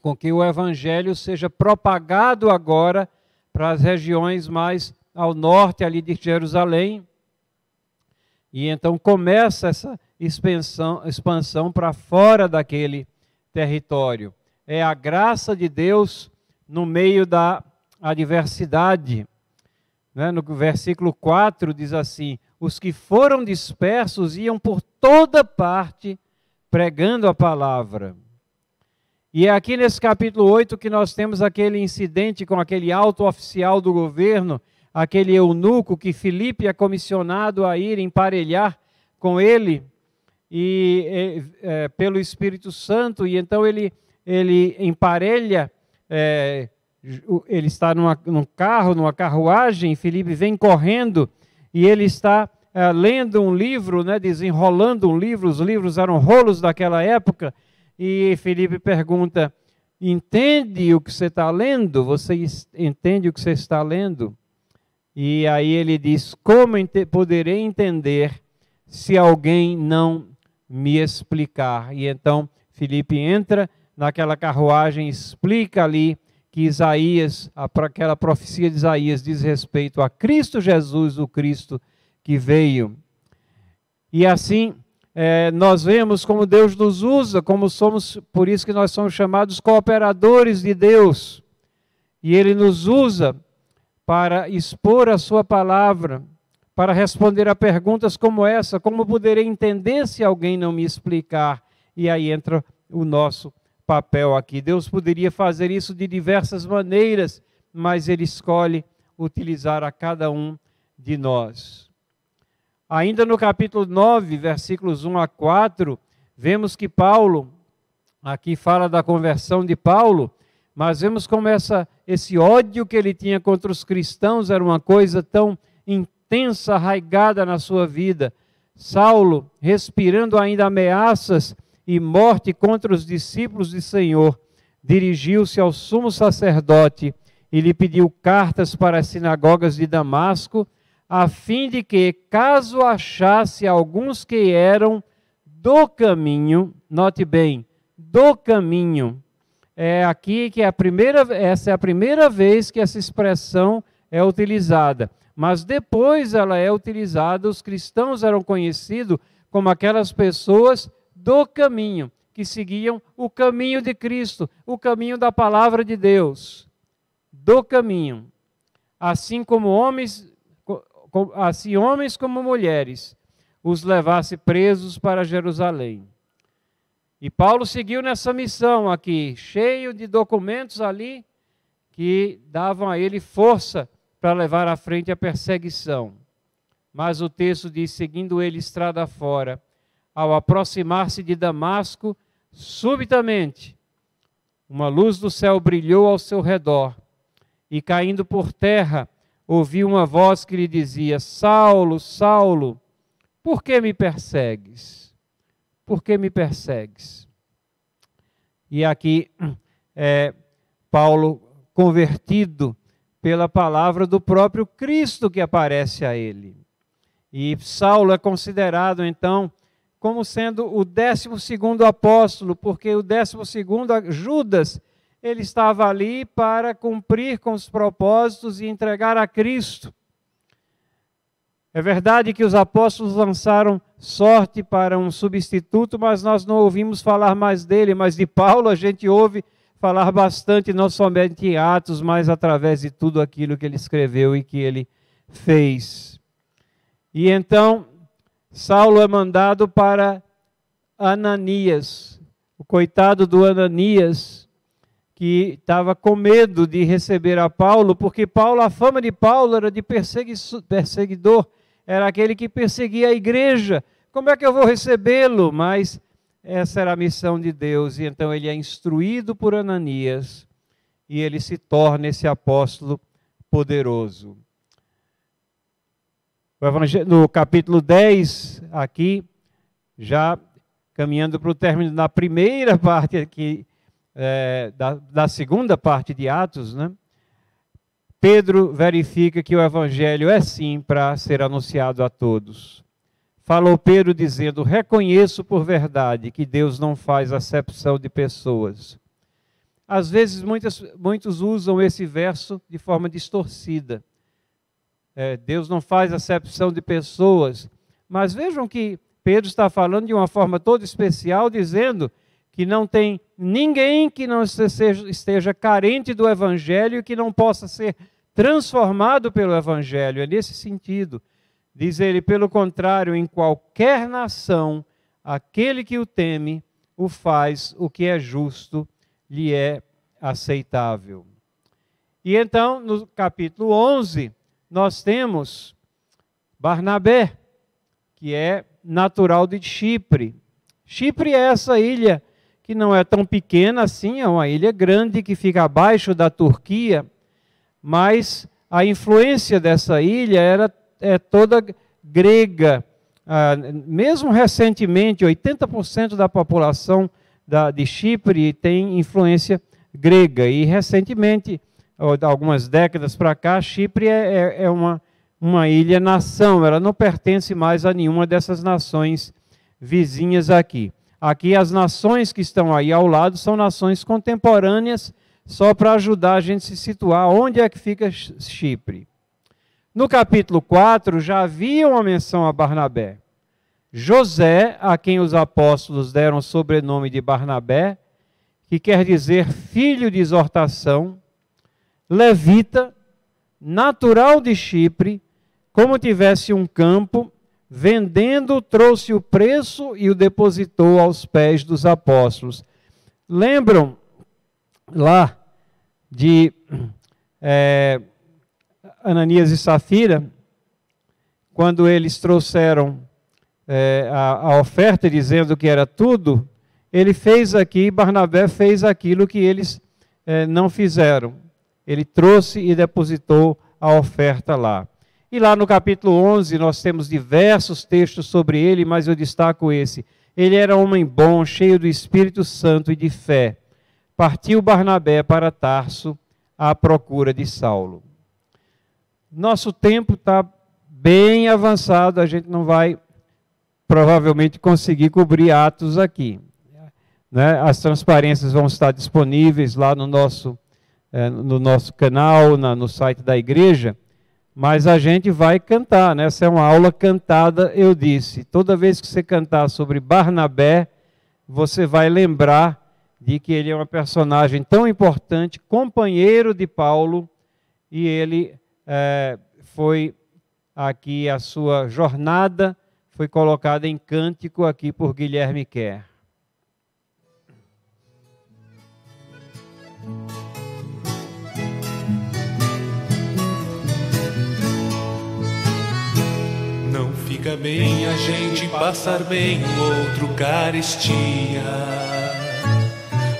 com que o evangelho seja propagado agora para as regiões mais ao norte ali de Jerusalém. E então começa essa expansão, expansão para fora daquele território. É a graça de Deus no meio da adversidade. Né? No versículo 4 diz assim: Os que foram dispersos iam por toda parte pregando a palavra. E é aqui nesse capítulo 8 que nós temos aquele incidente com aquele alto oficial do governo, aquele eunuco que Filipe é comissionado a ir emparelhar com ele e é, é, pelo Espírito Santo, e então ele, ele emparelha, é, ele está numa, num carro, numa carruagem, Filipe vem correndo e ele está é, lendo um livro, né, desenrolando um livro, os livros eram rolos daquela época, e Felipe pergunta: Entende o que você está lendo? Você entende o que você está lendo? E aí ele diz: Como poderei entender se alguém não me explicar? E então Felipe entra naquela carruagem, explica ali que Isaías, aquela profecia de Isaías diz respeito a Cristo Jesus, o Cristo que veio. E assim é, nós vemos como Deus nos usa, como somos, por isso que nós somos chamados cooperadores de Deus. E Ele nos usa para expor a Sua palavra, para responder a perguntas como essa: como poderei entender se alguém não me explicar? E aí entra o nosso papel aqui. Deus poderia fazer isso de diversas maneiras, mas Ele escolhe utilizar a cada um de nós. Ainda no capítulo 9, versículos 1 a 4, vemos que Paulo, aqui fala da conversão de Paulo, mas vemos como essa, esse ódio que ele tinha contra os cristãos era uma coisa tão intensa, arraigada na sua vida. Saulo, respirando ainda ameaças e morte contra os discípulos do Senhor, dirigiu-se ao sumo sacerdote e lhe pediu cartas para as sinagogas de Damasco a fim de que, caso achasse alguns que eram do caminho, note bem, do caminho, é aqui que é a primeira, essa é a primeira vez que essa expressão é utilizada. Mas depois ela é utilizada, os cristãos eram conhecidos como aquelas pessoas do caminho, que seguiam o caminho de Cristo, o caminho da palavra de Deus. Do caminho. Assim como homens assim homens como mulheres, os levasse presos para Jerusalém. E Paulo seguiu nessa missão aqui, cheio de documentos ali que davam a ele força para levar à frente a perseguição. Mas o texto diz: seguindo ele estrada fora, ao aproximar-se de Damasco, subitamente uma luz do céu brilhou ao seu redor, e caindo por terra, ouviu uma voz que lhe dizia: Saulo, Saulo, por que me persegues? Por que me persegues? E aqui é, Paulo convertido pela palavra do próprio Cristo que aparece a ele. E Saulo é considerado então como sendo o décimo segundo apóstolo, porque o décimo segundo Judas ele estava ali para cumprir com os propósitos e entregar a Cristo. É verdade que os apóstolos lançaram sorte para um substituto, mas nós não ouvimos falar mais dele, mas de Paulo a gente ouve falar bastante, não somente em Atos, mas através de tudo aquilo que ele escreveu e que ele fez. E então, Saulo é mandado para Ananias, o coitado do Ananias, que estava com medo de receber a Paulo, porque Paulo, a fama de Paulo era de perseguidor, era aquele que perseguia a igreja. Como é que eu vou recebê-lo? Mas essa era a missão de Deus, e então ele é instruído por Ananias e ele se torna esse apóstolo poderoso. No capítulo 10, aqui, já caminhando para o término da primeira parte aqui é, da, da segunda parte de Atos, né? Pedro verifica que o evangelho é sim para ser anunciado a todos. Falou Pedro dizendo: Reconheço por verdade que Deus não faz acepção de pessoas. às vezes muitas, muitos usam esse verso de forma distorcida. É, Deus não faz acepção de pessoas, mas vejam que Pedro está falando de uma forma toda especial, dizendo que não tem ninguém que não esteja, carente do Evangelho e que não possa ser transformado pelo Evangelho. É nesse sentido. Diz ele, pelo contrário, em qualquer nação, aquele que o teme o faz o que é justo lhe é aceitável. E então, no capítulo 11, nós temos Barnabé, que é natural de Chipre. Chipre é essa ilha que não é tão pequena assim, é uma ilha grande que fica abaixo da Turquia, mas a influência dessa ilha era é toda grega. Ah, mesmo recentemente, 80% da população da, de Chipre tem influência grega. E recentemente, algumas décadas para cá, Chipre é, é, é uma, uma ilha-nação, ela não pertence mais a nenhuma dessas nações vizinhas aqui. Aqui, as nações que estão aí ao lado são nações contemporâneas, só para ajudar a gente a se situar onde é que fica Chipre. No capítulo 4 já havia uma menção a Barnabé. José, a quem os apóstolos deram o sobrenome de Barnabé, que quer dizer filho de exortação, levita, natural de Chipre, como tivesse um campo, vendendo, trouxe o preço e o depositou aos pés dos apóstolos. Lembram lá de é, Ananias e Safira, quando eles trouxeram é, a, a oferta dizendo que era tudo, ele fez aqui, Barnabé fez aquilo que eles é, não fizeram. Ele trouxe e depositou a oferta lá. E lá no capítulo 11 nós temos diversos textos sobre ele, mas eu destaco esse. Ele era homem bom, cheio do Espírito Santo e de fé. Partiu Barnabé para Tarso à procura de Saulo. Nosso tempo está bem avançado, a gente não vai provavelmente conseguir cobrir Atos aqui. Né? As transparências vão estar disponíveis lá no nosso, é, no nosso canal, na, no site da igreja, mas a gente vai cantar. Né? Essa é uma aula cantada, eu disse. Toda vez que você cantar sobre Barnabé, você vai lembrar de que ele é uma personagem tão importante, companheiro de Paulo, e ele é, foi aqui a sua jornada foi colocada em cântico aqui por Guilherme Kerr. Fica bem a gente passar bem outro carestia.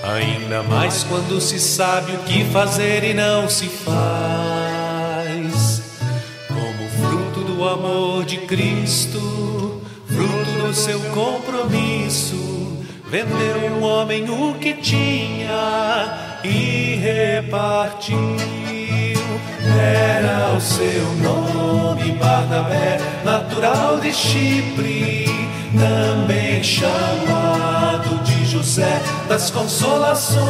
Ainda mais quando se sabe o que fazer e não se faz. Como fruto do amor de Cristo fruto do seu compromisso, vendeu um homem o que tinha e repartiu. O seu nome Barnabé, natural de Chipre, também chamado de José das Consolações,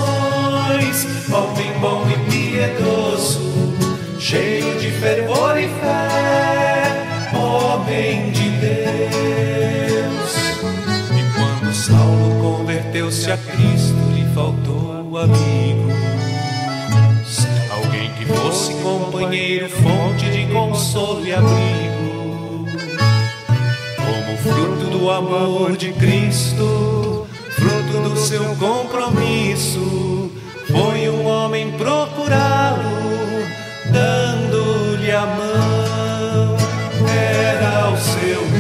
homem bom e piedoso, cheio de fervor e fé, homem de Deus. E quando Saulo converteu-se a Cristo, lhe faltou amigos. Companheiro, fonte de consolo e abrigo. Como fruto do amor de Cristo, fruto do seu compromisso, foi um homem procurá-lo, dando-lhe a mão. Era o seu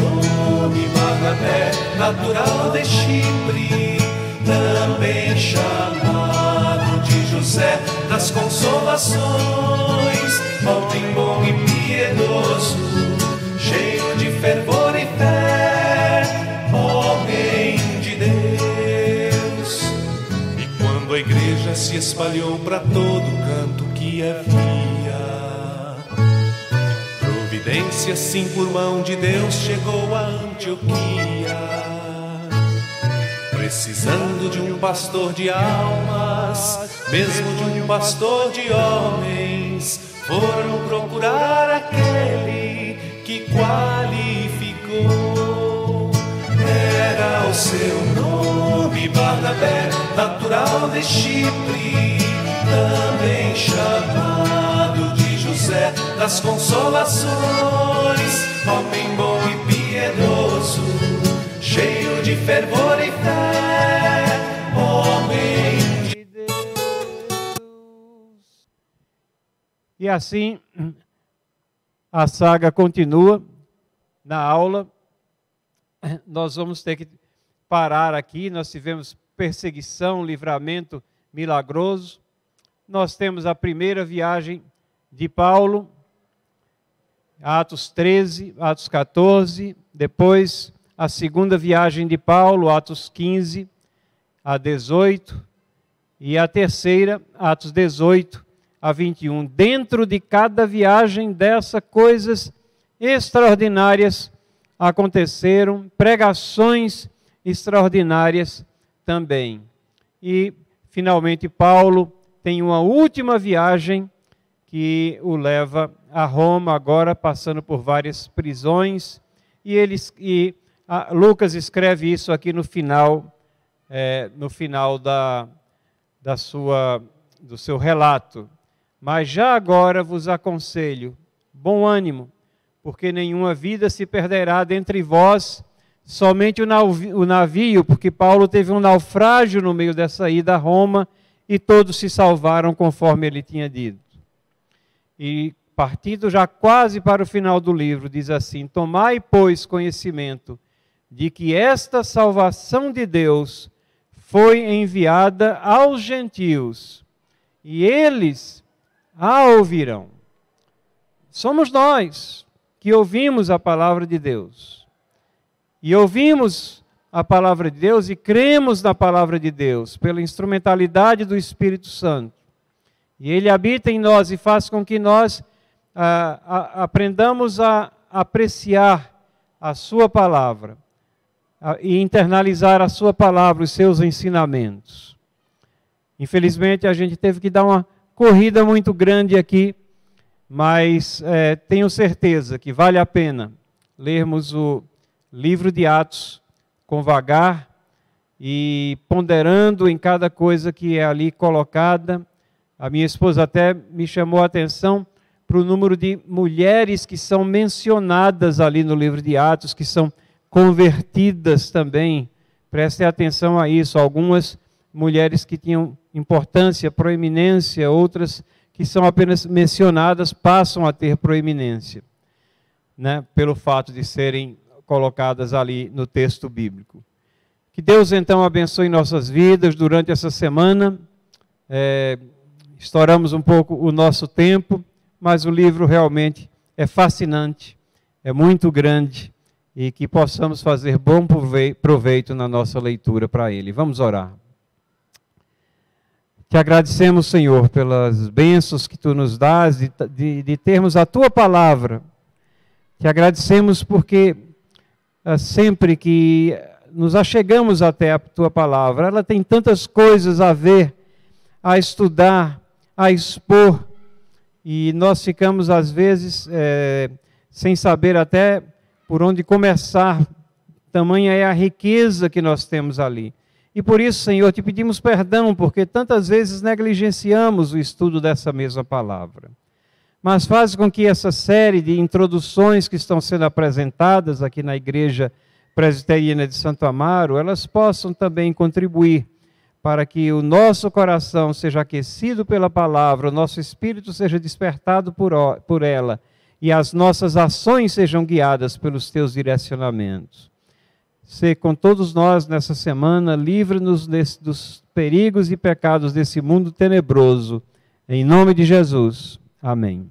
Barnabé, natural de Chipre, também chamado José das Consolações, homem bom e piedoso, cheio de fervor e fé, homem de Deus. E quando a igreja se espalhou para todo canto que havia, providência, sim, por mão de Deus, chegou a Antioquia. Precisando de um pastor de alma, paz, mesmo de um pastor de homens, foram procurar aquele que qualificou. Era o seu nome, Barnabé, natural de Chipre, também chamado de José das Consolações, homem bom de fervor e fé, homem de Deus. E assim a saga continua na aula. Nós vamos ter que parar aqui. Nós tivemos perseguição, livramento milagroso. Nós temos a primeira viagem de Paulo, Atos 13, Atos 14, depois a segunda viagem de Paulo, Atos 15 a 18, e a terceira, Atos 18 a 21. Dentro de cada viagem dessa, coisas extraordinárias aconteceram, pregações extraordinárias também. E, finalmente, Paulo tem uma última viagem que o leva a Roma, agora passando por várias prisões. E, eles, e a, Lucas escreve isso aqui no final, é, no final da, da sua, do seu relato. Mas já agora vos aconselho, bom ânimo, porque nenhuma vida se perderá dentre vós, somente o navio, porque Paulo teve um naufrágio no meio dessa ida a Roma e todos se salvaram conforme ele tinha dito. E partindo já quase para o final do livro, diz assim: Tomai, pois, conhecimento de que esta salvação de Deus foi enviada aos gentios, e eles a ouvirão. Somos nós que ouvimos a palavra de Deus. E ouvimos a palavra de Deus e cremos na palavra de Deus pela instrumentalidade do Espírito Santo. E ele habita em nós e faz com que nós ah, a, aprendamos a apreciar a Sua palavra e internalizar a Sua palavra, os seus ensinamentos. Infelizmente, a gente teve que dar uma corrida muito grande aqui, mas é, tenho certeza que vale a pena lermos o livro de Atos com vagar e ponderando em cada coisa que é ali colocada a minha esposa até me chamou a atenção para o número de mulheres que são mencionadas ali no livro de Atos, que são convertidas também. Prestem atenção a isso. Algumas mulheres que tinham importância, proeminência, outras que são apenas mencionadas passam a ter proeminência, né, pelo fato de serem colocadas ali no texto bíblico. Que Deus então abençoe nossas vidas durante essa semana. É, Estouramos um pouco o nosso tempo, mas o livro realmente é fascinante, é muito grande e que possamos fazer bom proveito na nossa leitura para ele. Vamos orar. Te agradecemos, Senhor, pelas bênçãos que tu nos dás de, de, de termos a tua palavra. Te agradecemos porque ah, sempre que nos achegamos até a tua palavra, ela tem tantas coisas a ver, a estudar, a expor e nós ficamos, às vezes, é, sem saber até por onde começar, tamanha é a riqueza que nós temos ali. E por isso, Senhor, te pedimos perdão, porque tantas vezes negligenciamos o estudo dessa mesma palavra. Mas faz com que essa série de introduções que estão sendo apresentadas aqui na Igreja Presbiteriana de Santo Amaro, elas possam também contribuir para que o nosso coração seja aquecido pela palavra, o nosso espírito seja despertado por, por ela e as nossas ações sejam guiadas pelos teus direcionamentos. Ser com todos nós nessa semana, livre-nos dos perigos e pecados desse mundo tenebroso. Em nome de Jesus. Amém.